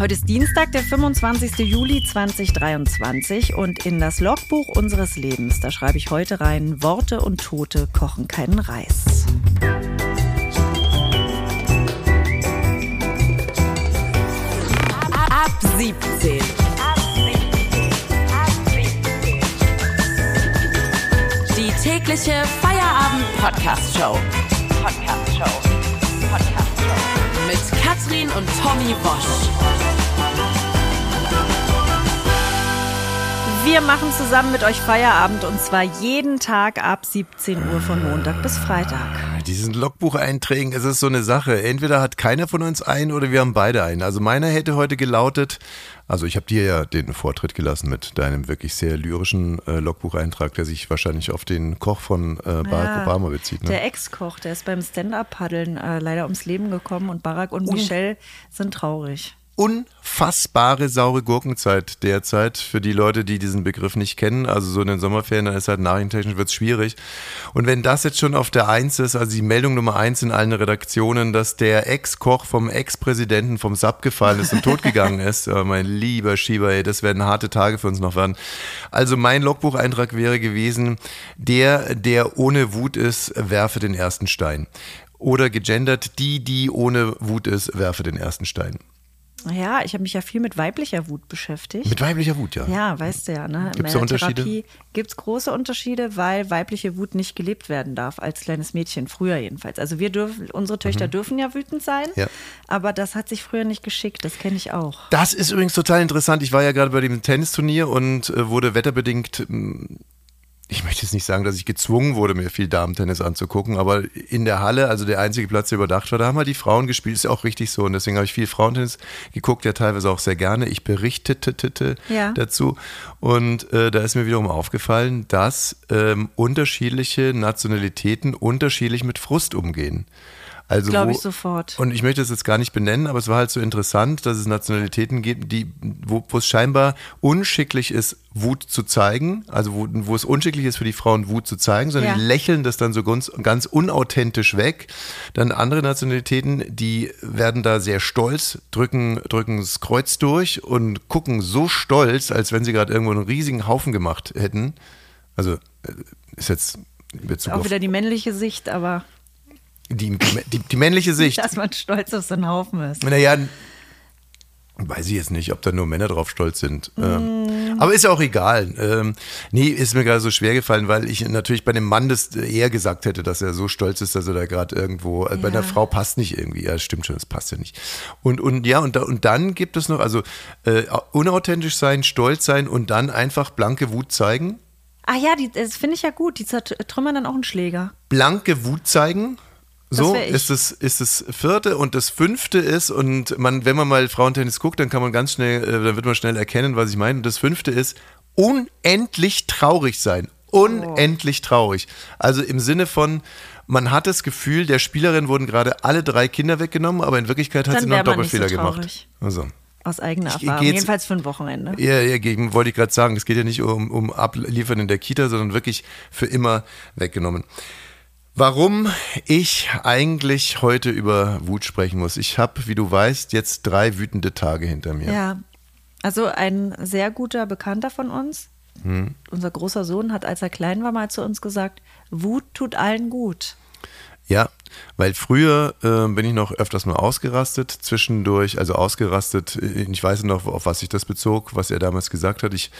Heute ist Dienstag, der 25. Juli 2023 und in das Logbuch unseres Lebens, da schreibe ich heute rein, Worte und Tote kochen keinen Reis. Ab 17. Die tägliche Feierabend-Podcast-Show. Podcast-Show. Mit Katrin und Tommy Bosch. Wir machen zusammen mit euch Feierabend und zwar jeden Tag ab 17 Uhr von Montag bis Freitag. Diesen Logbucheinträgen ist es so eine Sache. Entweder hat keiner von uns einen oder wir haben beide einen. Also meiner hätte heute gelautet, also ich habe dir ja den Vortritt gelassen mit deinem wirklich sehr lyrischen äh, Logbucheintrag, der sich wahrscheinlich auf den Koch von äh, Barack ja, Obama bezieht. Ne? Der Ex-Koch, der ist beim Stand-Up-Paddeln äh, leider ums Leben gekommen und Barack und, und Michelle sind traurig unfassbare saure Gurkenzeit derzeit für die Leute, die diesen Begriff nicht kennen. Also so in den Sommerferien, dann ist halt nachrichtentechnisch wird es schwierig. Und wenn das jetzt schon auf der Eins ist, also die Meldung Nummer eins in allen Redaktionen, dass der Ex-Koch vom Ex-Präsidenten vom SAP gefallen ist und totgegangen ist, oh, mein lieber Schieber, ey, das werden harte Tage für uns noch werden. Also mein Logbucheintrag wäre gewesen, der, der ohne Wut ist, werfe den ersten Stein. Oder gegendert, die, die ohne Wut ist, werfe den ersten Stein. Ja, ich habe mich ja viel mit weiblicher Wut beschäftigt. Mit weiblicher Wut, ja. Ja, weißt du ja. Ne? Gibt es Unterschiede? Gibt es große Unterschiede, weil weibliche Wut nicht gelebt werden darf, als kleines Mädchen, früher jedenfalls. Also wir dürfen, unsere Töchter mhm. dürfen ja wütend sein, ja. aber das hat sich früher nicht geschickt, das kenne ich auch. Das ist übrigens total interessant. Ich war ja gerade bei dem Tennisturnier und äh, wurde wetterbedingt ich möchte jetzt nicht sagen, dass ich gezwungen wurde, mir viel Damen-Tennis anzugucken, aber in der Halle, also der einzige Platz, der überdacht war, da haben wir die Frauen gespielt, ist ja auch richtig so. Und deswegen habe ich viel Frauentennis geguckt, ja teilweise auch sehr gerne. Ich berichtete ja. dazu. Und äh, da ist mir wiederum aufgefallen, dass ähm, unterschiedliche Nationalitäten unterschiedlich mit Frust umgehen. Also Glaube ich sofort. Und ich möchte es jetzt gar nicht benennen, aber es war halt so interessant, dass es Nationalitäten gibt, die, wo, wo es scheinbar unschicklich ist, Wut zu zeigen, also wo, wo es unschicklich ist für die Frauen, Wut zu zeigen, sondern ja. die lächeln das dann so ganz, ganz unauthentisch weg. Dann andere Nationalitäten, die werden da sehr stolz, drücken, drücken das Kreuz durch und gucken so stolz, als wenn sie gerade irgendwo einen riesigen Haufen gemacht hätten. Also äh, ist jetzt in Bezug auch wieder die männliche Sicht, aber die, die, die, männliche Sicht. Dass man stolz auf so einen Haufen ist. Naja, weiß ich jetzt nicht, ob da nur Männer drauf stolz sind. Mm. aber ist ja auch egal. Ähm, nee, ist mir gerade so schwer gefallen, weil ich natürlich bei dem Mann das eher gesagt hätte, dass er so stolz ist, dass er da gerade irgendwo, ja. bei einer Frau passt nicht irgendwie. Ja, stimmt schon, das passt ja nicht. Und, und ja, und, da, und dann gibt es noch, also äh, unauthentisch sein, stolz sein und dann einfach blanke Wut zeigen. Ah ja, die, das finde ich ja gut. Die zertrümmern dann auch einen Schläger. Blanke Wut zeigen so ist es, ist das vierte und das fünfte ist, und man, wenn man mal Frauentennis guckt, dann kann man ganz schnell, äh, dann wird man schnell erkennen, was ich meine. Und das fünfte ist unendlich traurig sein. Unendlich oh. traurig. Also im Sinne von, man hat das Gefühl, der Spielerin wurden gerade alle drei Kinder weggenommen, aber in Wirklichkeit hat dann sie noch einen Doppelfehler so gemacht. Also. Aus eigener Erfahrung, jedenfalls für ein Wochenende. Ja, ja, gegen, wollte ich gerade sagen, es geht ja nicht um, um Abliefern in der Kita, sondern wirklich für immer weggenommen. Warum ich eigentlich heute über Wut sprechen muss. Ich habe, wie du weißt, jetzt drei wütende Tage hinter mir. Ja, also ein sehr guter Bekannter von uns, hm. unser großer Sohn, hat, als er klein war, mal zu uns gesagt, Wut tut allen gut. Ja, weil früher äh, bin ich noch öfters mal ausgerastet, zwischendurch, also ausgerastet, äh, ich weiß noch, auf was sich das bezog, was er damals gesagt hat. Ich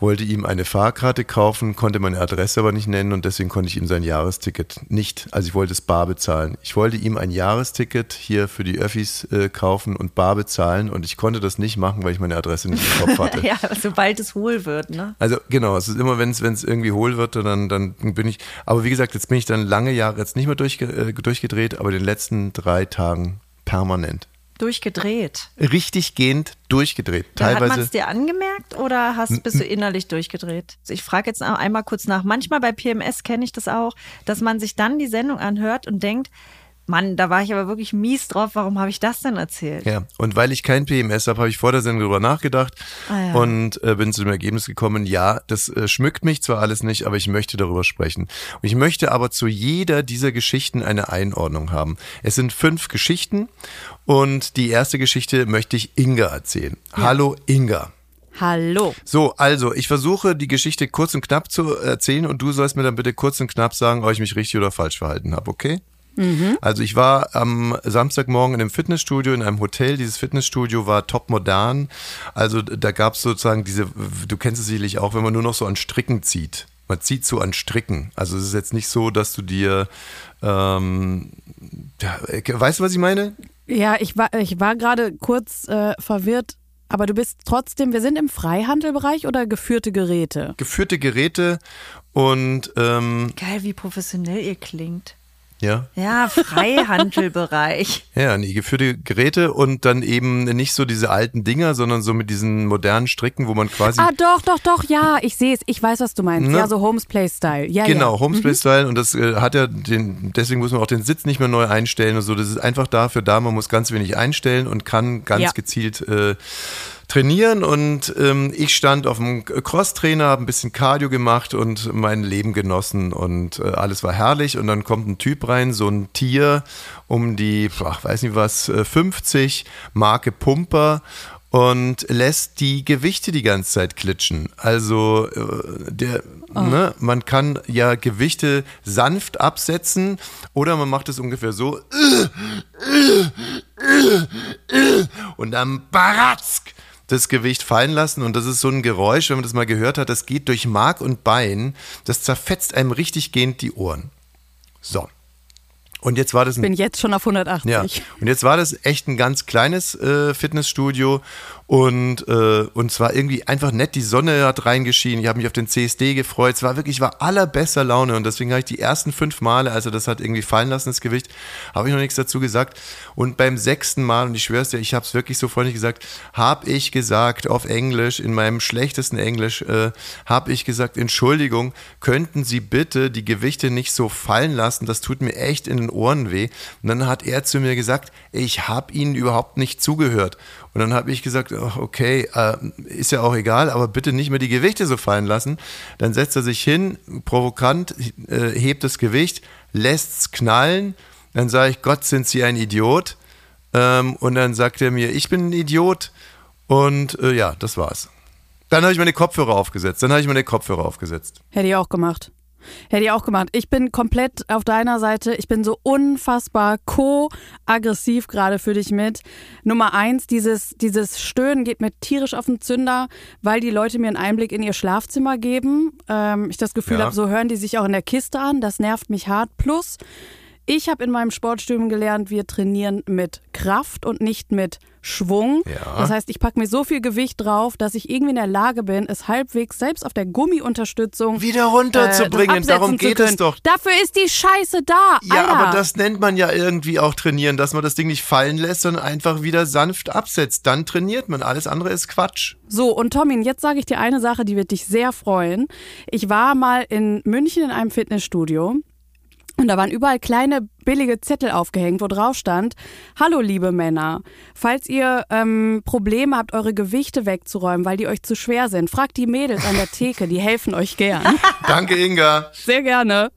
wollte ihm eine Fahrkarte kaufen, konnte meine Adresse aber nicht nennen und deswegen konnte ich ihm sein Jahresticket nicht, also ich wollte es bar bezahlen. Ich wollte ihm ein Jahresticket hier für die Öffis äh, kaufen und bar bezahlen und ich konnte das nicht machen, weil ich meine Adresse nicht im Kopf hatte. ja, sobald es hohl wird, ne? Also genau, es ist immer, wenn es irgendwie hohl wird, dann, dann bin ich, aber wie gesagt, jetzt bin ich dann lange Jahre jetzt nicht mehr durchge äh, durchgedreht, aber in den letzten drei Tagen permanent. Durchgedreht. Richtig gehend durchgedreht. Teilweise. Hat man es dir angemerkt oder hast, bist du innerlich durchgedreht? Also ich frage jetzt einmal kurz nach. Manchmal bei PMS kenne ich das auch, dass man sich dann die Sendung anhört und denkt, Mann, da war ich aber wirklich mies drauf. Warum habe ich das denn erzählt? Ja, und weil ich kein PMS habe, habe ich vor der Sendung darüber nachgedacht ah, ja. und äh, bin zu dem Ergebnis gekommen, ja, das äh, schmückt mich zwar alles nicht, aber ich möchte darüber sprechen. Und ich möchte aber zu jeder dieser Geschichten eine Einordnung haben. Es sind fünf Geschichten und die erste Geschichte möchte ich Inga erzählen. Ja. Hallo Inga. Hallo. So, also ich versuche die Geschichte kurz und knapp zu erzählen und du sollst mir dann bitte kurz und knapp sagen, ob ich mich richtig oder falsch verhalten habe, okay? Mhm. Also ich war am Samstagmorgen in einem Fitnessstudio, in einem Hotel. Dieses Fitnessstudio war top modern. Also da gab es sozusagen diese, du kennst es sicherlich auch, wenn man nur noch so an Stricken zieht. Man zieht so an Stricken. Also es ist jetzt nicht so, dass du dir, ähm, ja, weißt du, was ich meine? Ja, ich war, ich war gerade kurz äh, verwirrt. Aber du bist trotzdem, wir sind im Freihandelbereich oder geführte Geräte? Geführte Geräte und ähm, Geil, wie professionell ihr klingt. Ja. Ja, Freihandelbereich. ja, nee, geführte Geräte und dann eben nicht so diese alten Dinger, sondern so mit diesen modernen Stricken, wo man quasi. Ah, doch, doch, doch, ja, ich sehe es. Ich weiß, was du meinst. Ne? Ja, so Homesplay-Style. Ja, genau, ja. Homesplay-Style mhm. und das äh, hat ja den, deswegen muss man auch den Sitz nicht mehr neu einstellen und so. Das ist einfach dafür da, man muss ganz wenig einstellen und kann ganz ja. gezielt äh, trainieren und ähm, ich stand auf dem Crosstrainer, habe ein bisschen Cardio gemacht und mein Leben genossen und äh, alles war herrlich und dann kommt ein Typ rein, so ein Tier um die, ach, weiß nicht was, 50, äh, Marke Pumper und lässt die Gewichte die ganze Zeit klitschen. Also äh, der, oh. ne, man kann ja Gewichte sanft absetzen oder man macht es ungefähr so und dann baratsk das Gewicht fallen lassen und das ist so ein Geräusch, wenn man das mal gehört hat, das geht durch Mark und Bein, das zerfetzt einem richtig gehend die Ohren. So. Und jetzt war das ein, Ich bin jetzt schon auf 180. Ja. Und jetzt war das echt ein ganz kleines äh, Fitnessstudio und, äh, und zwar irgendwie einfach nett, die Sonne hat reingeschienen, ich habe mich auf den CSD gefreut, es war wirklich, ich war allerbester Laune und deswegen habe ich die ersten fünf Male, also das hat irgendwie fallen lassen, das Gewicht, habe ich noch nichts dazu gesagt und beim sechsten Mal, und ich schwör's dir, ich habe es wirklich so freundlich gesagt, habe ich gesagt auf Englisch, in meinem schlechtesten Englisch, äh, habe ich gesagt, Entschuldigung, könnten Sie bitte die Gewichte nicht so fallen lassen, das tut mir echt in den Ohren weh und dann hat er zu mir gesagt, ich habe Ihnen überhaupt nicht zugehört und dann habe ich gesagt, okay, äh, ist ja auch egal, aber bitte nicht mehr die Gewichte so fallen lassen. Dann setzt er sich hin, provokant, äh, hebt das Gewicht, lässt es knallen. Dann sage ich, Gott, sind Sie ein Idiot? Ähm, und dann sagt er mir, ich bin ein Idiot. Und äh, ja, das war's. Dann habe ich meine Kopfhörer aufgesetzt. Dann habe ich meine Kopfhörer aufgesetzt. Hätte ich auch gemacht. Hätte ich auch gemacht. Ich bin komplett auf deiner Seite. Ich bin so unfassbar co-aggressiv gerade für dich mit. Nummer eins, dieses, dieses Stöhnen geht mir tierisch auf den Zünder, weil die Leute mir einen Einblick in ihr Schlafzimmer geben. Ähm, ich das Gefühl ja. habe, so hören die sich auch in der Kiste an. Das nervt mich hart. Plus, ich habe in meinem Sportstudium gelernt, wir trainieren mit Kraft und nicht mit Schwung. Ja. Das heißt, ich packe mir so viel Gewicht drauf, dass ich irgendwie in der Lage bin, es halbwegs selbst auf der Gummiunterstützung wieder runterzubringen. Äh, Darum geht es doch. Dafür ist die Scheiße da. Ja, Alter. aber das nennt man ja irgendwie auch trainieren, dass man das Ding nicht fallen lässt, sondern einfach wieder sanft absetzt. Dann trainiert man. Alles andere ist Quatsch. So, und Tommy, jetzt sage ich dir eine Sache, die wird dich sehr freuen. Ich war mal in München in einem Fitnessstudio und da waren überall kleine billige Zettel aufgehängt, wo drauf stand: Hallo, liebe Männer, falls ihr ähm, Probleme habt, eure Gewichte wegzuräumen, weil die euch zu schwer sind, fragt die Mädels an der Theke, die helfen euch gern. Danke, Inga. Sehr gerne.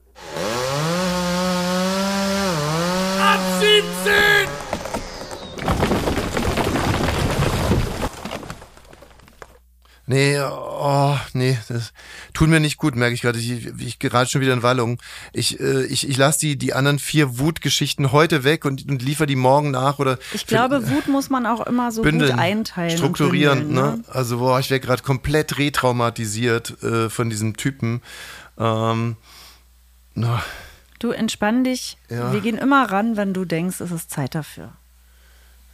Nee, oh, nee, das tut mir nicht gut, merke ich gerade. Ich, ich gerade schon wieder in Wallung. Ich, äh, ich, ich lasse die, die anderen vier Wutgeschichten heute weg und, und liefere die morgen nach oder. Ich glaube, für, Wut muss man auch immer so bündeln, gut einteilen. Strukturieren, bündeln, ne? ne? Also, boah, ich wäre gerade komplett retraumatisiert äh, von diesem Typen. Ähm, no. Du entspann dich. Ja. Wir gehen immer ran, wenn du denkst, es ist Zeit dafür.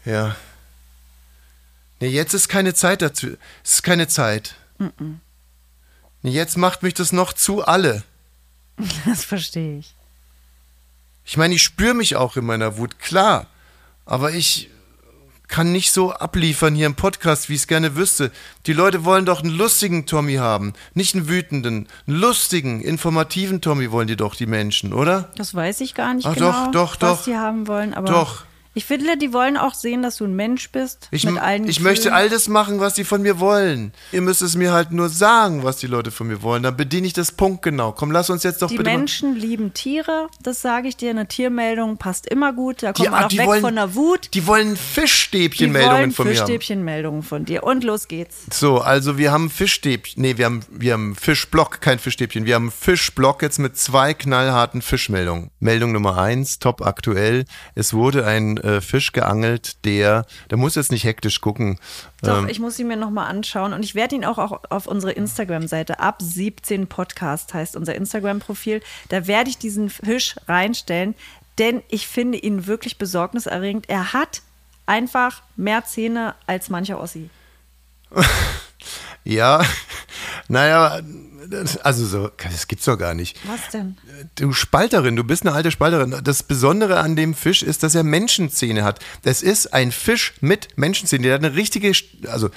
Ja. Nee, jetzt ist keine Zeit dazu. Es ist keine Zeit. Mm. Nee, jetzt macht mich das noch zu alle. Das verstehe ich. Ich meine, ich spüre mich auch in meiner Wut, klar. Aber ich kann nicht so abliefern hier im Podcast, wie ich es gerne wüsste. Die Leute wollen doch einen lustigen Tommy haben, nicht einen wütenden, einen lustigen, informativen Tommy wollen die doch, die Menschen, oder? Das weiß ich gar nicht Ach, genau, doch, doch, was doch. die haben wollen, aber Doch. Ich finde, die wollen auch sehen, dass du ein Mensch bist Ich, mit allen ich Gefühlen. möchte all das machen, was die von mir wollen. Ihr müsst es mir halt nur sagen, was die Leute von mir wollen. Dann bediene ich das punktgenau. Komm, lass uns jetzt doch Die bitte mal- Menschen lieben Tiere, das sage ich dir. Eine Tiermeldung passt immer gut. Da Die- kommt man ah, auch die weg wollen- von der Wut. Die wollen Die Fischstäbchenmeldungen von mir. Fischstäbchenmeldungen von dir. Und los geht's. So, also wir haben Fischstäbchen, nee, wir haben, wir haben Fischblock, kein Fischstäbchen. Wir haben Fischblock jetzt mit zwei knallharten Fischmeldungen. Meldung Nummer eins, top aktuell. Es wurde ein äh, Fisch geangelt, der, der muss jetzt nicht hektisch gucken. Doch, Ähm, ich muss ihn mir nochmal anschauen und ich werde ihn auch, auch auf unsere Instagram-Seite ab 17 Podcast heißt unser Instagram-Profil. Da werde ich diesen Fisch reinstellen, denn ich finde ihn wirklich besorgniserregend. Er hat einfach mehr Zähne als mancher Ossi. ja, naja, das- also so, das gibt's doch gar nicht. Was denn? Du Spalterin, du bist eine alte Spalterin. Das Besondere an dem Fisch ist, dass er Menschenzähne hat. Das ist ein Fisch mit Menschenzähnen. Der hat eine richtige, also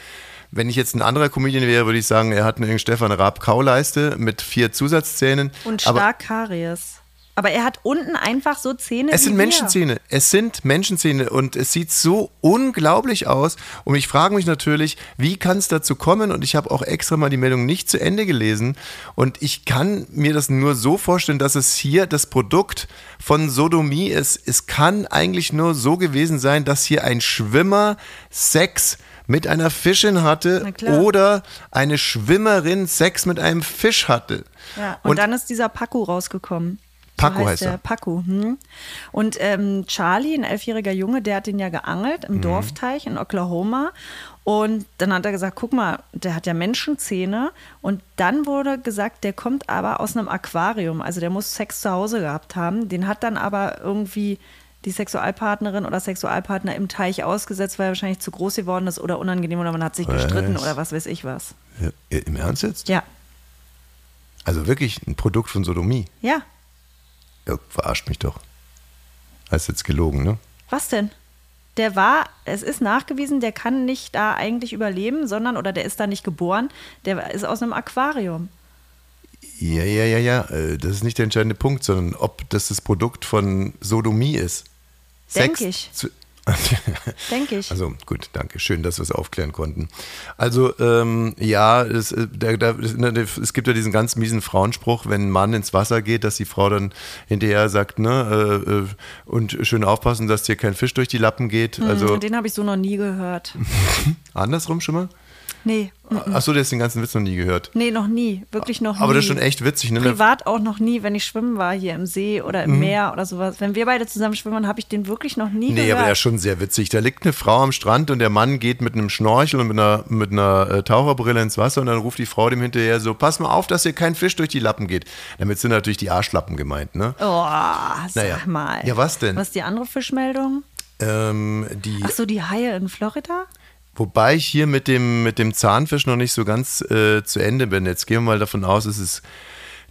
wenn ich jetzt ein anderer Comedian wäre, würde ich sagen, er hat eine Stefan Raab Kauleiste mit vier Zusatzzähnen. Und stark Karies. Aber er hat unten einfach so Zähne. es sind. Menschenzähne. Es sind Menschenzähne und es sieht so unglaublich aus. Und ich frage mich natürlich, wie kann es dazu kommen? Und ich habe auch extra mal die Meldung nicht zu Ende gelesen. Und ich kann mir das nur so vorstellen, dass es hier das Produkt von Sodomie ist. Es kann eigentlich nur so gewesen sein, dass hier ein Schwimmer Sex mit einer Fischin hatte oder eine Schwimmerin Sex mit einem Fisch hatte. Ja, und, dann ist dieser Paco rausgekommen. Paco so heißt der. er. Paco. Hm. Und ähm, Charlie, ein elfjähriger Junge, der hat den ja geangelt Mhm. im Dorfteich in Oklahoma. Und dann hat er gesagt, guck mal, der hat ja Menschenzähne. Und dann wurde gesagt, der kommt aber aus einem Aquarium. Also der muss Sex zu Hause gehabt haben. Den hat dann aber irgendwie die Sexualpartnerin oder Sexualpartner im Teich ausgesetzt, weil er wahrscheinlich zu groß geworden ist oder unangenehm oder man hat sich gestritten Was? oder was weiß ich was. Ja, Im Ernst jetzt? Ja, Also wirklich ein Produkt von Sodomie. ja. Ja, verarscht mich doch. Hast jetzt gelogen, ne? Was denn? Der war, es ist nachgewiesen, der kann nicht da eigentlich überleben, sondern, oder der ist da nicht geboren, der ist aus einem Aquarium. Ja, ja, ja, ja. äh, Das ist nicht der entscheidende Punkt, sondern ob das das Produkt von Sodomie ist. Denk Sex ich. Denke ich. Also gut, danke. Schön, dass wir es aufklären konnten. Also ähm, ja, es, äh, da, da, es gibt ja diesen ganz miesen Frauenspruch, wenn ein Mann ins Wasser geht, dass die Frau dann hinterher sagt, ne, äh, äh, und schön aufpassen, dass dir kein Fisch durch die Lappen geht. Also Hm, Den habe ich so noch nie gehört. andersrum schon mal? Nee, mm, Achso, du hast den ganzen Witz noch nie gehört. nee, noch nie. Wirklich noch nie. Aber das ist schon echt witzig, ne? Privat auch noch nie, wenn ich schwimmen war hier im See oder Mhm. im Meer oder sowas. Wenn wir beide zusammen schwimmen, habe ich den wirklich noch nie Nee, gehört. aber er ist schon sehr witzig. Da liegt eine Frau am Strand und der Mann geht mit einem Schnorchel und mit einer, mit einer äh, Taucherbrille ins Wasser und dann ruft die Frau dem hinterher so, pass mal auf, dass hier kein Fisch durch die Lappen geht. Damit sind natürlich die Arschlappen gemeint, ne? Oh, sag Naja. mal. Ja, was denn? Was ist die andere Fischmeldung? Ähm, die, Ach so, die Haie in Florida? Wobei ich hier mit dem, mit dem Zahnfisch noch nicht so ganz äh, zu Ende bin. Jetzt gehen wir mal davon aus, es ist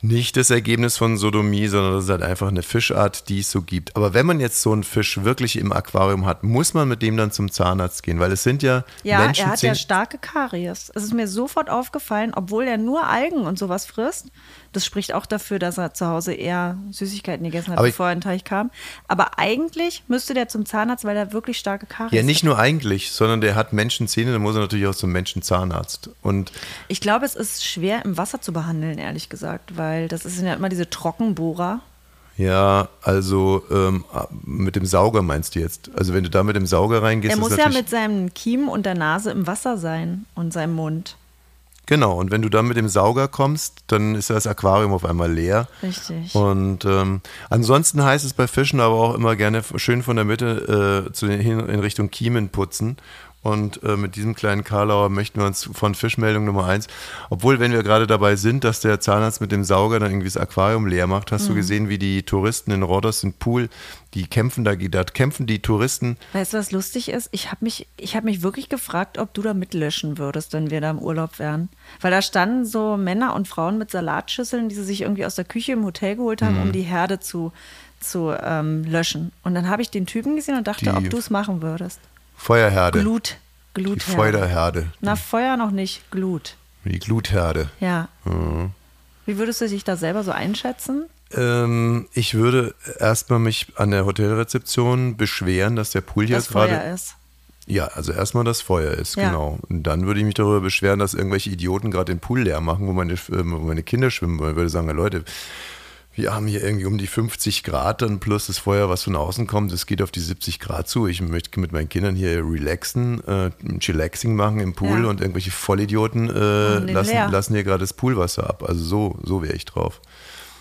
nicht das Ergebnis von Sodomie, sondern das ist halt einfach eine Fischart, die es so gibt. Aber wenn man jetzt so einen Fisch wirklich im Aquarium hat, muss man mit dem dann zum Zahnarzt gehen, weil es sind ja, Ja, er hat ja starke Karies. Es ist mir sofort aufgefallen, obwohl er nur Algen und sowas frisst. Das spricht auch dafür, dass er zu Hause eher Süßigkeiten gegessen hat, Aber bevor er in den Teich kam. Aber eigentlich müsste der zum Zahnarzt, weil er wirklich starke Karies Ja, nicht hat. nur eigentlich, sondern der hat Menschenzähne, dann muss er natürlich auch zum Menschenzahnarzt. Und Ich glaube, es ist schwer im Wasser zu behandeln, ehrlich gesagt, weil das sind ja immer diese Trockenbohrer. ja, also ähm, mit dem Sauger meinst du jetzt? Also wenn du da mit dem Sauger reingehst, Er muss ja mit seinem Kiemen und der Nase im Wasser sein und seinem Mund. Genau, und wenn du dann mit dem Sauger kommst, dann ist das Aquarium auf einmal leer. Richtig. Und ähm, ansonsten heißt es bei Fischen aber auch immer gerne schön von der Mitte äh, zu den, hin in Richtung Kiemen putzen. Und äh, mit diesem kleinen Karlauer möchten wir uns von Fischmeldung Nummer eins, obwohl, wenn wir gerade dabei sind, dass der Zahnarzt mit dem Sauger dann irgendwie das Aquarium leer macht, hast du gesehen, wie die Touristen in Rodos im Pool, die kämpfen da, da kämpfen die Touristen. Weißt du, was lustig ist? Ich habe mich, ich hab mich wirklich gefragt, ob du da mitlöschen würdest, wenn wir da im Urlaub wären. Weil da standen so Männer und Frauen mit Salatschüsseln, die sie sich irgendwie aus der Küche im Hotel geholt haben, Mhm. um die Herde zu, zu ähm, löschen. Und dann habe ich den Typen gesehen und dachte, Die- ob du es machen würdest. Feuerherde. Glut. die Glutherde. Feuerherde. Na, Feuer noch nicht, Glut. Die Glutherde. Ja. Mhm. Wie würdest du dich da selber so einschätzen? Ähm, ich würde erstmal mich an der Hotelrezeption beschweren, dass der Pool hier Das Feuer gerade. ist. Ja, also erstmal das Feuer ist, Ja. genau. Und dann würde ich mich darüber beschweren, dass irgendwelche Idioten gerade den Pool leer machen, wo meine, äh, wo meine Kinder schwimmen wollen. Ich würde sagen, Leute, wir haben hier irgendwie um die 50 Grad dann plus das Feuer, was von außen kommt, es geht auf die 70 Grad zu. Ich möchte mit meinen Kindern hier relaxen, äh, chillaxing machen im Pool Ja. und irgendwelche Vollidioten äh, lassen, leer. lassen hier gerade das Poolwasser ab. Also so, so wäre ich drauf.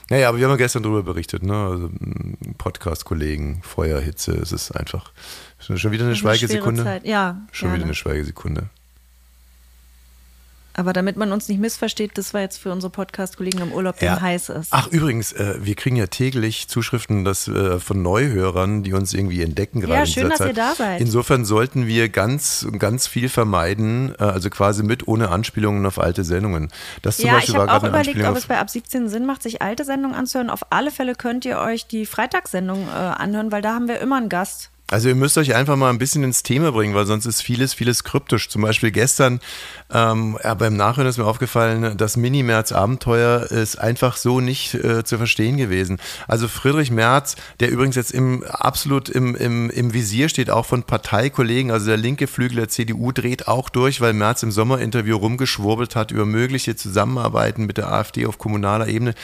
Naja, aber wir haben ja gestern darüber berichtet, ne? Also, m, Podcast-Kollegen, Feuerhitze, es ist einfach schon wieder eine eine Schweigesekunde. Ja, Schon gerne. wieder eine Schweigesekunde. Aber damit man uns nicht missversteht, das war jetzt für unsere Podcast-Kollegen im Urlaub, denen heiß ist. Ach, übrigens, äh, wir kriegen ja täglich Zuschriften dass, äh, von Neuhörern, die uns irgendwie entdecken gerade Ja, schön, dass Zeit. ihr da seid. Insofern sollten wir ganz, ganz viel vermeiden, äh, also quasi mit ohne Anspielungen auf alte Sendungen. Das zum ja, Beispiel ich habe auch überlegt, ob es bei ab 17 Sinn macht, sich alte Sendungen anzuhören. Auf alle Fälle könnt ihr euch die Freitagssendung äh, anhören, weil da haben wir immer einen Gast. Also ihr müsst euch einfach mal ein bisschen ins Thema bringen, weil sonst ist vieles, vieles kryptisch. Zum Beispiel gestern, ähm, ja, beim Nachhören ist mir aufgefallen, das Mini-Merz-Abenteuer ist einfach so nicht äh, zu verstehen gewesen. Also Friedrich Merz, der übrigens jetzt im absolut im, im, im Visier steht, auch von Parteikollegen, also der linke Flügel der CDU dreht auch durch, weil Merz im Sommerinterview rumgeschwurbelt hat über mögliche Zusammenarbeiten mit der AfD auf kommunaler Ebene.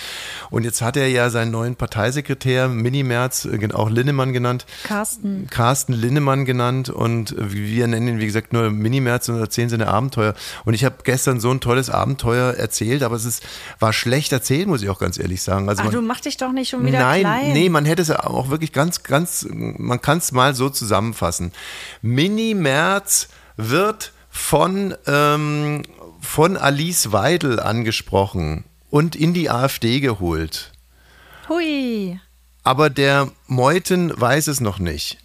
Und jetzt hat er ja seinen neuen Parteisekretär, Mini-Merz, äh, auch Linnemann genannt, Carsten. Carsten Linnemann genannt und wir nennen ihn, wie gesagt, nur Mini-März und erzählen seine Abenteuer. Und ich habe gestern so ein tolles Abenteuer erzählt, aber es ist, war schlecht erzählt, muss ich auch ganz ehrlich sagen. Also Ach, man, du mach dich doch nicht schon wieder Nein, klein. nee, man hätte es ja auch wirklich ganz, ganz, man kann es mal so zusammenfassen. Mini-März wird von, ähm, von Alice Weidel angesprochen und in die AfD geholt. Hui. Aber der Meuthen weiß es noch nicht.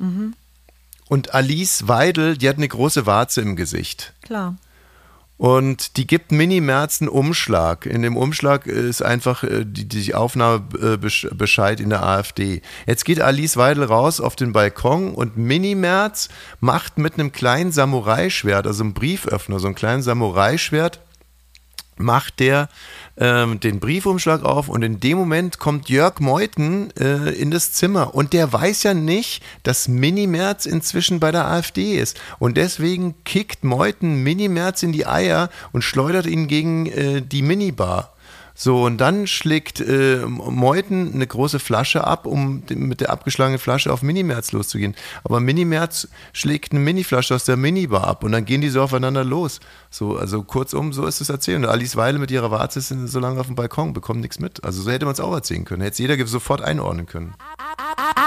Und Alice Weidel, die hat eine große Warze im Gesicht. Klar. Und die gibt Mini-Merz einen Umschlag. In dem Umschlag ist einfach äh, die, die Aufnahmebescheid in der AfD. Jetzt geht Alice Weidel raus auf den Balkon und Mini-Merz macht mit einem kleinen Samurai-Schwert, also einem Brieföffner, so einem kleinen Samurai-Schwert, macht der ähm, den Briefumschlag auf und in dem Moment kommt Jörg Meuthen äh, in das Zimmer und der weiß ja nicht, dass Mini-Merz inzwischen bei der AfD ist und deswegen kickt Meuthen Mini-Merz in die Eier und schleudert ihn gegen äh, die Minibar. So, und dann schlägt äh, Meuthen eine große Flasche ab, um mit der abgeschlagenen Flasche auf Minimerz loszugehen. Aber Minimerz schlägt eine Miniflasche aus der Minibar ab und dann gehen die so aufeinander los. So, also kurzum, so ist es erzählt. Und Alice Weile mit ihrer Warze sind so lange auf dem Balkon, bekommen nichts mit. Also so hätte man es auch erzählen können. Hätte es jeder sofort einordnen können.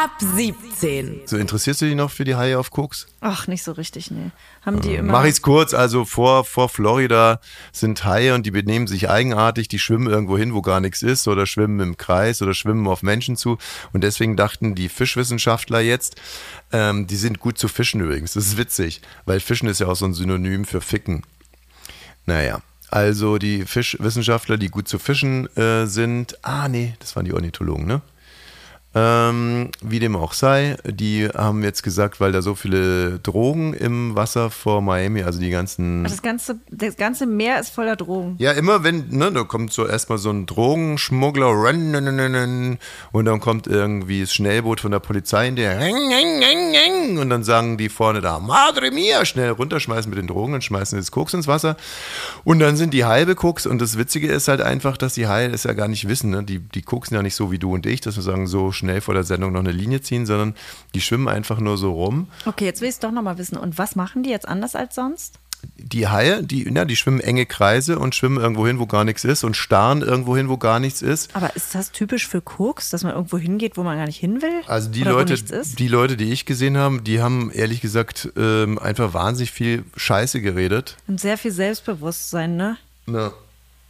Ab 17. So, interessierst du dich noch für die Haie auf Koks? Ach, nicht so richtig, nee. Haben die immer. Mach ich's kurz, also vor, vor Florida sind Haie und die benehmen sich eigenartig, die schwimmen irgendwo hin, wo gar nichts ist oder schwimmen im Kreis oder schwimmen auf Menschen zu und deswegen dachten die Fischwissenschaftler jetzt, ähm, die sind gut zu fischen übrigens, das ist witzig, weil Fischen ist ja auch so ein Synonym für Ficken. Naja, also die Fischwissenschaftler, die gut zu fischen äh, sind, ah nee, das waren die Ornithologen, ne? Ähm, wie dem auch sei, die haben jetzt gesagt, weil da so viele Drogen im Wasser vor Miami, also die ganzen. Das ganze, das ganze Meer ist voller Drogen. Ja, immer wenn, ne, da kommt so erstmal so ein Drogenschmuggler run, run, run, run, und dann kommt irgendwie das Schnellboot von der Polizei in der und dann sagen die vorne da, Madre mia, schnell runterschmeißen mit den Drogen und schmeißen das Koks ins Wasser und dann sind die halbe Koks und das Witzige ist halt einfach, dass die Haie das ja gar nicht wissen, ne? die, die koksen ja nicht so wie du und ich, dass wir sagen, so schnell vor der Sendung noch eine Linie ziehen, sondern die schwimmen einfach nur so rum Okay, jetzt will ich es doch nochmal wissen. Und was machen die jetzt anders als sonst? die Haie, die, ja, die schwimmen enge Kreise und schwimmen irgendwo hin, wo gar nichts ist und starren irgendwo hin, wo gar nichts ist. Aber ist das typisch für Koks, dass man irgendwo hingeht, wo man gar nicht hin will? Also die Leute, die Leute, die ich gesehen habe, die haben ehrlich gesagt ähm, einfach wahnsinnig viel Scheiße geredet. Und sehr viel Selbstbewusstsein, ne? Ja.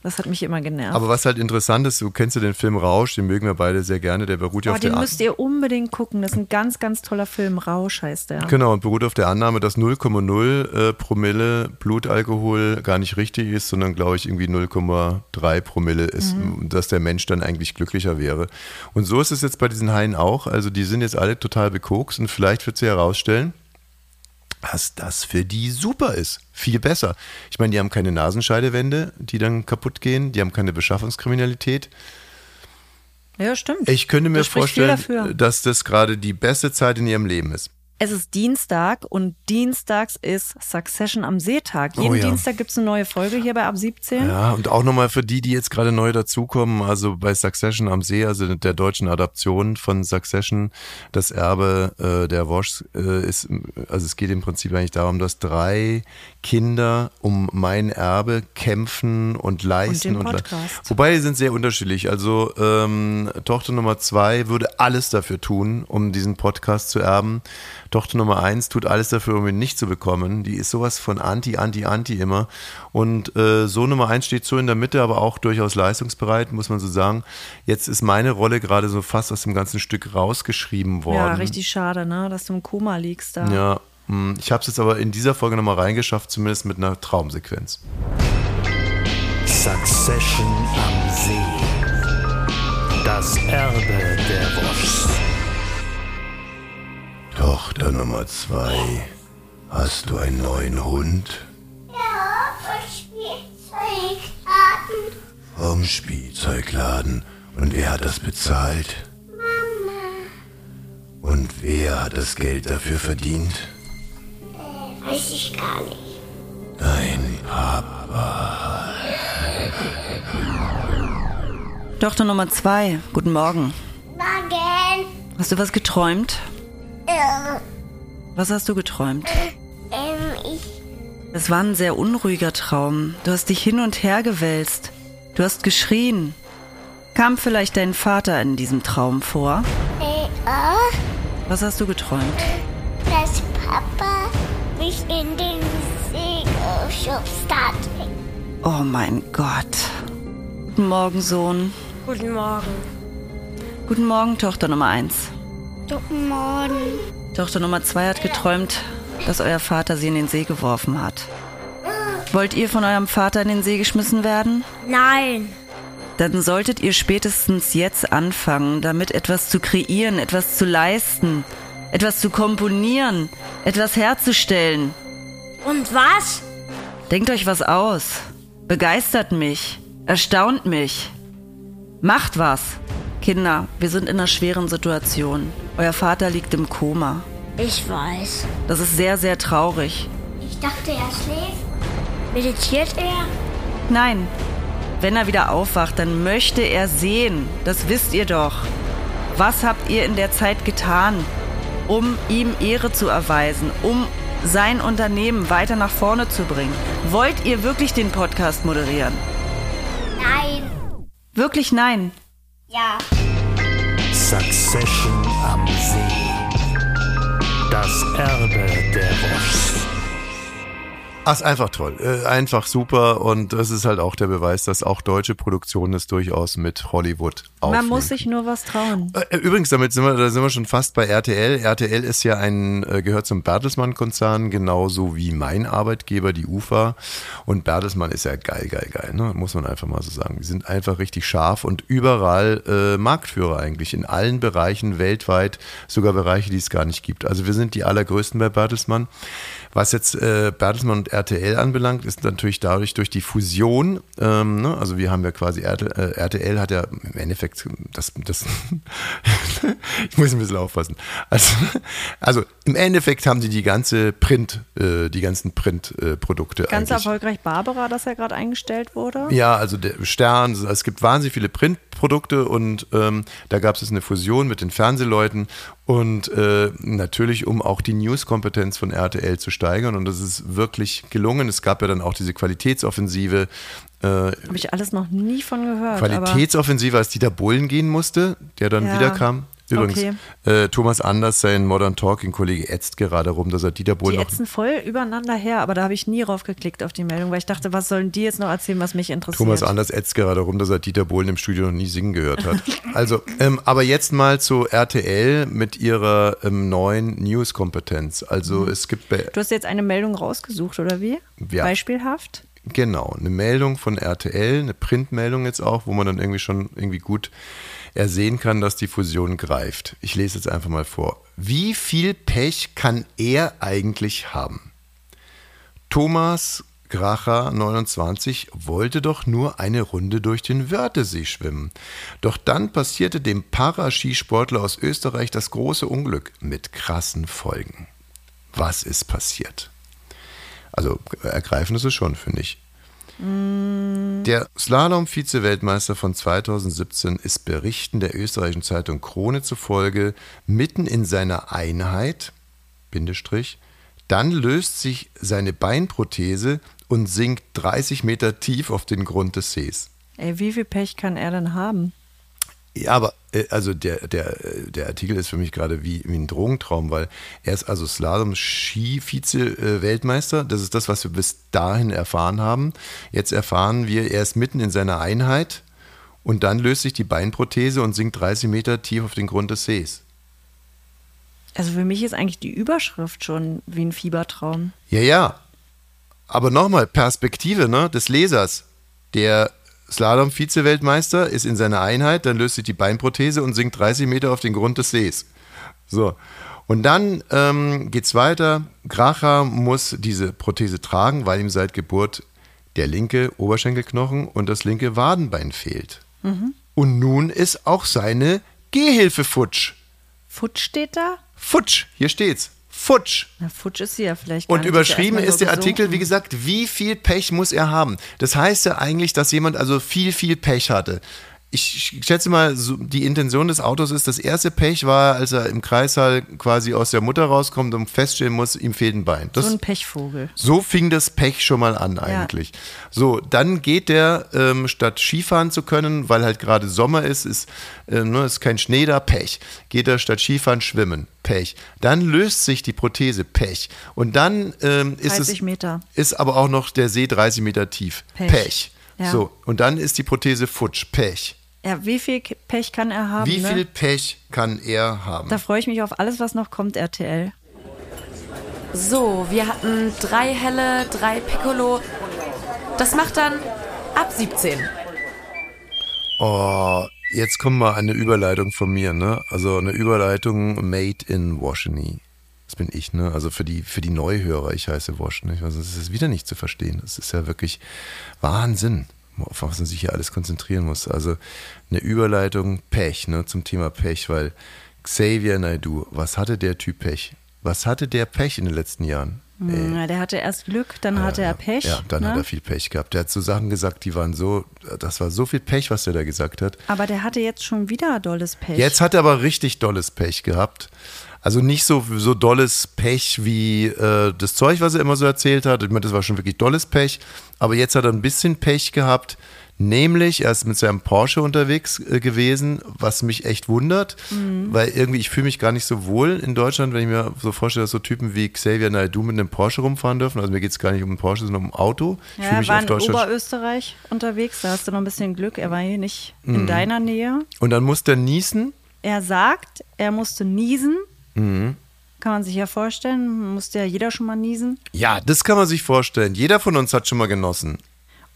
Das hat mich immer genervt. Aber was halt interessant ist, du kennst ja den Film Rausch, den mögen wir beide sehr gerne, der beruht ja oh, auf der den müsst ihr unbedingt gucken. Das ist ein ganz, ganz toller Film. Rausch heißt der. Genau, und beruht auf der Annahme, dass 0,0 äh, Promille Blutalkohol gar nicht richtig ist, sondern glaube ich irgendwie 0,3 Promille ist, Mhm. dass der Mensch dann eigentlich glücklicher wäre. Und so ist es jetzt bei diesen Haien auch. Also die sind jetzt alle total bekokst und vielleicht wird sie herausstellen, dass das für die super ist. Viel besser. Ich meine, die haben keine Nasenscheidewände, die dann kaputt gehen, die haben keine Beschaffungskriminalität. Ja, stimmt. Ich könnte mir vorstellen, dass das gerade die beste Zeit in ihrem Leben ist. Es ist Dienstag und dienstags ist Succession am Seetag. Jeden Oh ja. Dienstag gibt es eine neue Folge hier bei Ab 17. Ja, und auch nochmal für die, die jetzt gerade neu dazukommen, also bei Succession am See, also der deutschen Adaption von Succession, das Erbe äh, der Woschs äh, ist, also es geht im Prinzip eigentlich darum, dass drei Kinder um mein Erbe kämpfen und leisten. den le- Podcast. Wobei sind sehr unterschiedlich. Also ähm, Tochter Nummer zwei würde alles dafür tun, um diesen Podcast zu erben. Tochter Nummer eins tut alles dafür, um ihn nicht zu bekommen. Die ist sowas von anti, anti, anti immer. Und äh, so Nummer eins steht so in der Mitte, aber auch durchaus leistungsbereit, muss man so sagen. Jetzt ist meine Rolle gerade so fast aus dem ganzen Stück rausgeschrieben worden. Ja, richtig schade, ne? dass du im Koma liegst da. Ja, mh, ich habe es jetzt aber in dieser Folge nochmal reingeschafft, zumindest mit einer Traumsequenz. Succession am See. Das Erbe der Woschs. Tochter Nummer zwei, hast du einen neuen Hund? Ja, von Spielzeugladen. Vom Spielzeugladen. Und wer hat das bezahlt? Mama. Und wer hat das Geld dafür verdient? Weiß ich gar nicht. Dein Papa. Tochter Nummer zwei, guten Morgen. Morgen. Hast du was geträumt? Was hast du geträumt? ähm, ich. Es war ein sehr unruhiger Traum. Du hast dich hin und her gewälzt. Du hast geschrien. Kam vielleicht dein Vater in diesem Traum vor? Äh, oh, Was hast du geträumt? dass Papa mich in den See geschubst hat. Oh mein Gott. Guten Morgen, Sohn. Guten Morgen. Guten Morgen, Tochter Nummer eins. Guten Morgen. Tochter Nummer zwei hat geträumt, dass euer Vater sie in den See geworfen hat. Wollt ihr von eurem Vater in den See geschmissen werden? Nein. Dann solltet ihr spätestens jetzt anfangen, damit etwas zu kreieren, etwas zu leisten, etwas zu komponieren, etwas herzustellen. Und was? Denkt euch was aus. Begeistert mich. Erstaunt mich. Macht was. Kinder, wir sind in einer schweren Situation. Euer Vater liegt im Koma. Ich weiß. Das ist sehr, sehr traurig. Ich dachte, er schläft. Meditiert er? Nein, wenn er wieder aufwacht, dann möchte er sehen. Das wisst ihr doch. Was habt ihr in der Zeit getan, um ihm Ehre zu erweisen, um sein Unternehmen weiter nach vorne zu bringen? Wollt ihr wirklich den Podcast moderieren? Nein. Wirklich nein. Ja. Succession am See. Das Erbe der Woschs. Ach, ist einfach toll. Äh, einfach super. Und das ist halt auch der Beweis, dass auch deutsche Produktionen es durchaus mit Hollywood aufnehmen. Man muss sich nur was trauen. Äh, Übrigens, damit sind wir, da sind wir schon fast bei RTL. RTL ist ja ein, äh, gehört zum Bertelsmann-Konzern, genauso wie mein Arbeitgeber, die UFA. Und Bertelsmann ist ja geil, geil, geil, ne? muss man einfach mal so sagen. Die sind einfach richtig scharf und überall äh, Marktführer eigentlich, in allen Bereichen weltweit, sogar Bereiche, die es gar nicht gibt. Also wir sind die allergrößten bei Bertelsmann. Was jetzt äh, Bertelsmann und RTL anbelangt, ist natürlich dadurch durch die Fusion, ähm, ne? also wir haben ja quasi RTL, äh, RTL hat ja im Endeffekt das, das ich muss ein bisschen aufpassen. Also, also im Endeffekt haben sie die ganze Print, äh, die ganzen Printprodukte Ganz eigentlich. erfolgreich Barbara, dass er gerade eingestellt wurde. Ja, also der Stern, es gibt wahnsinnig viele Printprodukte und ähm, da gab es eine Fusion mit den Fernsehleuten und äh, natürlich, um auch die News-Kompetenz von RTL zu steigern und das ist wirklich gelungen. Es gab ja dann auch diese Qualitätsoffensive. Äh, Habe ich alles noch nie von gehört. Qualitätsoffensive, als Dieter Bohlen gehen musste, der dann Ja, wiederkam. Übrigens, okay. äh, Thomas Anders, sein Modern Talking Kollege ätzt gerade rum, dass er Dieter Bohlen die noch ätzen voll übereinander her, aber da habe ich nie drauf geklickt auf die Meldung, weil ich dachte, was sollen die jetzt noch erzählen, was mich interessiert? Thomas Anders ätzt gerade rum, dass er Dieter Bohlen im Studio noch nie singen gehört hat. Also, ähm, aber jetzt mal zu RTL mit ihrer ähm, neuen News-Kompetenz. Also Mhm. es gibt Du hast jetzt eine Meldung rausgesucht, oder wie? Ja. Beispielhaft? genau eine Meldung von RTL, eine Printmeldung jetzt auch, wo man dann irgendwie schon irgendwie gut er sehen kann, dass die Fusion greift. Ich lese jetzt einfach mal vor. Wie viel Pech kann er eigentlich haben? Thomas Gracher 29 wollte doch nur eine Runde durch den Wörthesee schwimmen. Doch dann passierte dem Paraskisportler aus Österreich das große Unglück mit krassen Folgen. Was ist passiert? Also ergreifend ist es schon, finde ich. Der Slalom-Vize-Weltmeister von 2017 ist Berichten der österreichischen Zeitung Krone zufolge mitten in seiner Einheit, Bindestrich, dann löst sich seine Beinprothese und sinkt 30 Meter tief auf den Grund des Sees. Ey, wie viel Pech kann er denn haben? Ja, aber äh, also der, der, äh, der Artikel ist für mich gerade wie, wie ein Drogentraum, weil er ist also Slalom-Ski-Vize-Weltmeister. Das ist das, was wir bis dahin erfahren haben. Jetzt erfahren wir, er ist mitten in seiner Einheit und dann löst sich die Beinprothese und sinkt 30 Meter tief auf den Grund des Sees. Also für mich ist eigentlich die Überschrift schon wie ein Fiebertraum. Ja, ja. Aber nochmal, Perspektive ne, des Lesers. Der Slalom-Vize-Weltmeister ist in seiner Einheit, dann löst sich die Beinprothese und sinkt 30 Meter auf den Grund des Sees. So. Und dann ähm, geht's weiter. Gracher muss diese Prothese tragen, weil ihm seit Geburt der linke Oberschenkelknochen und das linke Wadenbein fehlt. Und nun ist auch seine Gehhilfe futsch. Futsch steht da? Futsch, hier steht's. Futsch. Na, Futsch ist sie ja vielleicht. Und überschrieben ist der Artikel, wie gesagt, wie viel Pech muss er haben? Das heißt ja eigentlich, dass jemand also viel, viel Pech hatte. Ich schätze mal, so die Intention des Autos ist, das erste Pech war, als er im Kreissaal quasi aus der Mutter rauskommt und feststellen muss, ihm fehlt ein Bein. Das, So ein Pechvogel. so fing das Pech schon mal an eigentlich. So, dann geht der, ähm, statt Skifahren zu können, weil halt gerade Sommer ist, ist, äh, ne, ist kein Schnee da, Pech. Geht er statt Skifahren schwimmen, Pech. Dann löst sich die Prothese, Pech. Und dann ähm, ist 30 es, Meter. ist aber auch noch der See 30 Meter tief, Pech. Pech. Ja. So, und dann ist die Prothese futsch, Pech. Ja, wie viel Pech kann er haben? Wie ne? viel Pech kann er haben? Da freue ich mich auf alles, was noch kommt, RTL. So, wir hatten drei helle, drei Piccolo. Das macht dann ab 17. Oh, jetzt kommt mal eine Überleitung von mir, ne? Also eine Überleitung made in Washington. Das bin ich, ne? Also für die, für die Neuhörer, ich heiße Washington. Also das ist wieder nicht zu verstehen. Das ist ja wirklich Wahnsinn, auf was man sich hier alles konzentrieren muss. Also eine Überleitung Pech, ne? Zum Thema Pech, weil Xavier Naidoo, was hatte der Typ Pech? Was hatte der Pech in den letzten Jahren? Ey. Ja, der hatte erst Glück, dann hatte er Pech. Ja, dann ne? hat er viel Pech gehabt. Der hat so Sachen gesagt, die waren so, das war so viel Pech, was er da gesagt hat. Aber der hatte jetzt schon wieder dolles Pech. Jetzt hat er aber richtig dolles Pech gehabt. Also nicht so, so dolles Pech wie äh, das Zeug, was er immer so erzählt hat. Ich meine, das war schon wirklich dolles Pech. Aber jetzt hat er ein bisschen Pech gehabt. Nämlich, er ist mit seinem Porsche unterwegs äh, gewesen, was mich echt wundert, Mhm. weil irgendwie ich fühle mich gar nicht so wohl in Deutschland, wenn ich mir so vorstelle, dass so Typen wie Xavier Naidoo mit einem Porsche rumfahren dürfen. Also mir geht es gar nicht um einen Porsche, sondern um ein Auto. Ich ja, er mich war in Oberösterreich unterwegs, da hast du noch ein bisschen Glück. Er war hier nicht Mhm. in deiner Nähe. Und dann muss der niesen. Er sagt, er musste niesen. Mhm. Kann man sich ja vorstellen, musste ja jeder schon mal niesen. Ja, das kann man sich vorstellen. Jeder von uns hat schon mal genossen.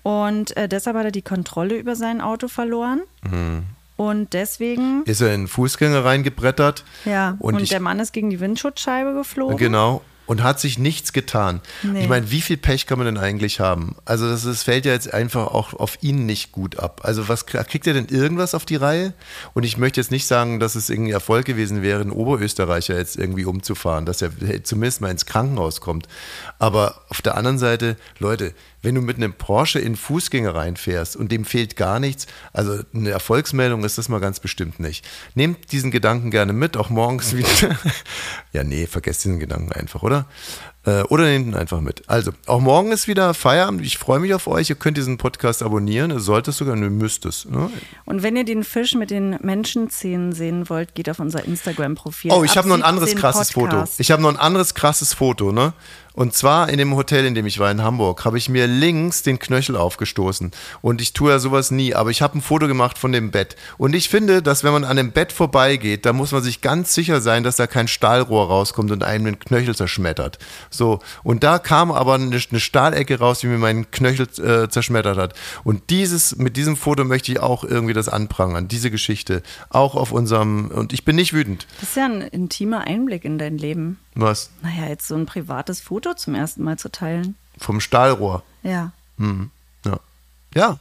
Und äh, deshalb hat er die Kontrolle über sein Auto verloren. Mhm. Und deswegen, Ist er in Fußgänger reingebrettert. ja, und, Und, der Mann ist gegen die Windschutzscheibe geflogen. Genau. Und hat sich nichts getan. Nee. Ich meine, wie viel Pech kann man denn eigentlich haben? Also das, das fällt ja jetzt einfach auch auf ihn nicht gut ab. Also was kriegt er denn irgendwas auf die Reihe? Und ich möchte jetzt nicht sagen, dass es irgendwie Erfolg gewesen wäre, einen Oberösterreicher jetzt irgendwie umzufahren, dass er zumindest mal ins Krankenhaus kommt. Aber auf der anderen Seite, Leute, wenn du mit einem Porsche in Fußgänger reinfährst und dem fehlt gar nichts, also eine Erfolgsmeldung ist das mal ganz bestimmt nicht. Nehmt diesen Gedanken gerne mit, auch morgens wieder. ja, nee, vergesst diesen Gedanken einfach, oder? Äh, Oder nehmt ihn einfach mit. Also, auch morgen ist wieder Feierabend. Ich freue mich auf euch. Ihr könnt diesen Podcast abonnieren. Ihr solltet sogar, ihr müsst es. Ne? Und wenn ihr den Fisch mit den Menschenzähnen sehen wollt, geht auf unser Instagram-Profil. Oh, ich Ab habe noch ein anderes 17 krasses Foto. Podcast. Ich habe noch ein anderes krasses Foto, ne? Und zwar in dem Hotel, in dem ich war in Hamburg, habe ich mir links den Knöchel aufgestoßen. Und ich tue ja sowas nie, aber ich habe ein Foto gemacht von dem Bett. Und ich finde, dass wenn man an dem Bett vorbeigeht, da muss man sich ganz sicher sein, dass da kein Stahlrohr rauskommt und einem den Knöchel zerschmettert. So, und da kam aber eine, eine Stahlecke raus, die mir meinen Knöchel äh, zerschmettert hat. Und dieses, mit diesem Foto möchte ich auch irgendwie das anprangern, diese Geschichte. Auch auf unserem, und ich bin nicht wütend. Das ist ja ein intimer Einblick in dein Leben. Was? Naja, jetzt so ein privates Foto zum ersten Mal zu teilen. Vom Stahlrohr. Ja. Mhm. Ja. Ja,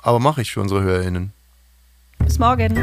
aber mache ich für unsere HörerInnen. Bis morgen.